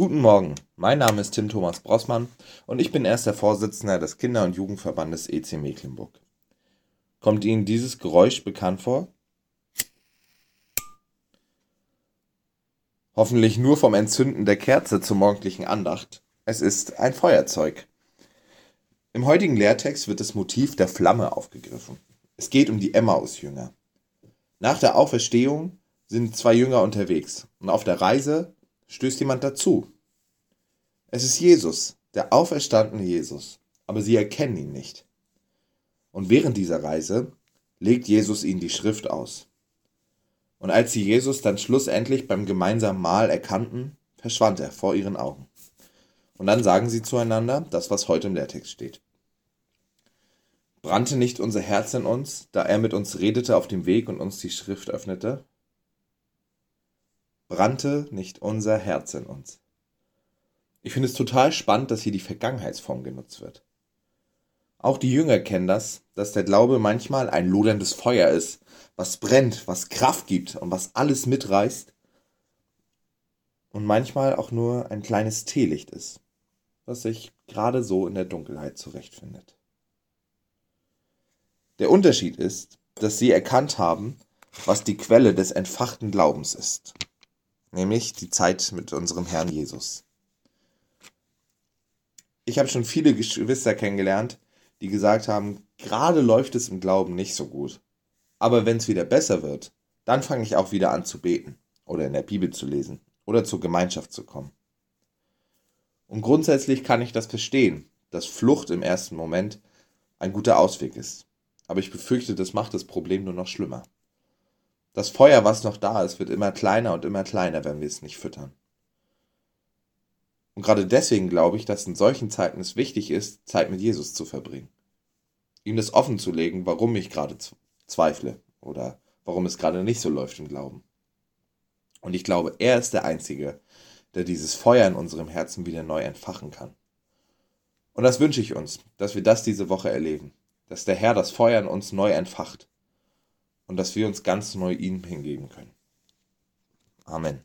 Guten Morgen, mein Name ist Tim Thomas Brossmann und ich bin erster Vorsitzender des Kinder- und Jugendverbandes EC Mecklenburg. Kommt Ihnen dieses Geräusch bekannt vor? Hoffentlich nur vom Entzünden der Kerze zur morgendlichen Andacht. Es ist ein Feuerzeug. Im heutigen Lehrtext wird das Motiv der Flamme aufgegriffen. Es geht um die Emmaus-Jünger. Nach der Auferstehung sind zwei Jünger unterwegs und auf der Reise stößt jemand dazu. Es ist Jesus, der auferstandene Jesus, aber sie erkennen ihn nicht. Und während dieser Reise legt Jesus ihnen die Schrift aus. Und als sie Jesus dann schlussendlich beim gemeinsamen Mahl erkannten, verschwand er vor ihren Augen. Und dann sagen sie zueinander das, was heute im Lehrtext steht. Brannte nicht unser Herz in uns, da er mit uns redete auf dem Weg und uns die Schrift öffnete? Brannte nicht unser Herz in uns. Ich finde es total spannend, dass hier die Vergangenheitsform genutzt wird. Auch die Jünger kennen das, dass der Glaube manchmal ein loderndes Feuer ist, was brennt, was Kraft gibt und was alles mitreißt. Und manchmal auch nur ein kleines Teelicht ist, was sich gerade so in der Dunkelheit zurechtfindet. Der Unterschied ist, dass sie erkannt haben, was die Quelle des entfachten Glaubens ist nämlich die Zeit mit unserem Herrn Jesus. Ich habe schon viele Geschwister kennengelernt, die gesagt haben, gerade läuft es im Glauben nicht so gut. Aber wenn es wieder besser wird, dann fange ich auch wieder an zu beten oder in der Bibel zu lesen oder zur Gemeinschaft zu kommen. Und grundsätzlich kann ich das verstehen, dass Flucht im ersten Moment ein guter Ausweg ist. Aber ich befürchte, das macht das Problem nur noch schlimmer. Das Feuer, was noch da ist, wird immer kleiner und immer kleiner, wenn wir es nicht füttern. Und gerade deswegen glaube ich, dass in solchen Zeiten es wichtig ist, Zeit mit Jesus zu verbringen. Ihm das offen zu legen, warum ich gerade zweifle oder warum es gerade nicht so läuft im Glauben. Und ich glaube, er ist der Einzige, der dieses Feuer in unserem Herzen wieder neu entfachen kann. Und das wünsche ich uns, dass wir das diese Woche erleben, dass der Herr das Feuer in uns neu entfacht und dass wir uns ganz neu ihm hingeben können. Amen.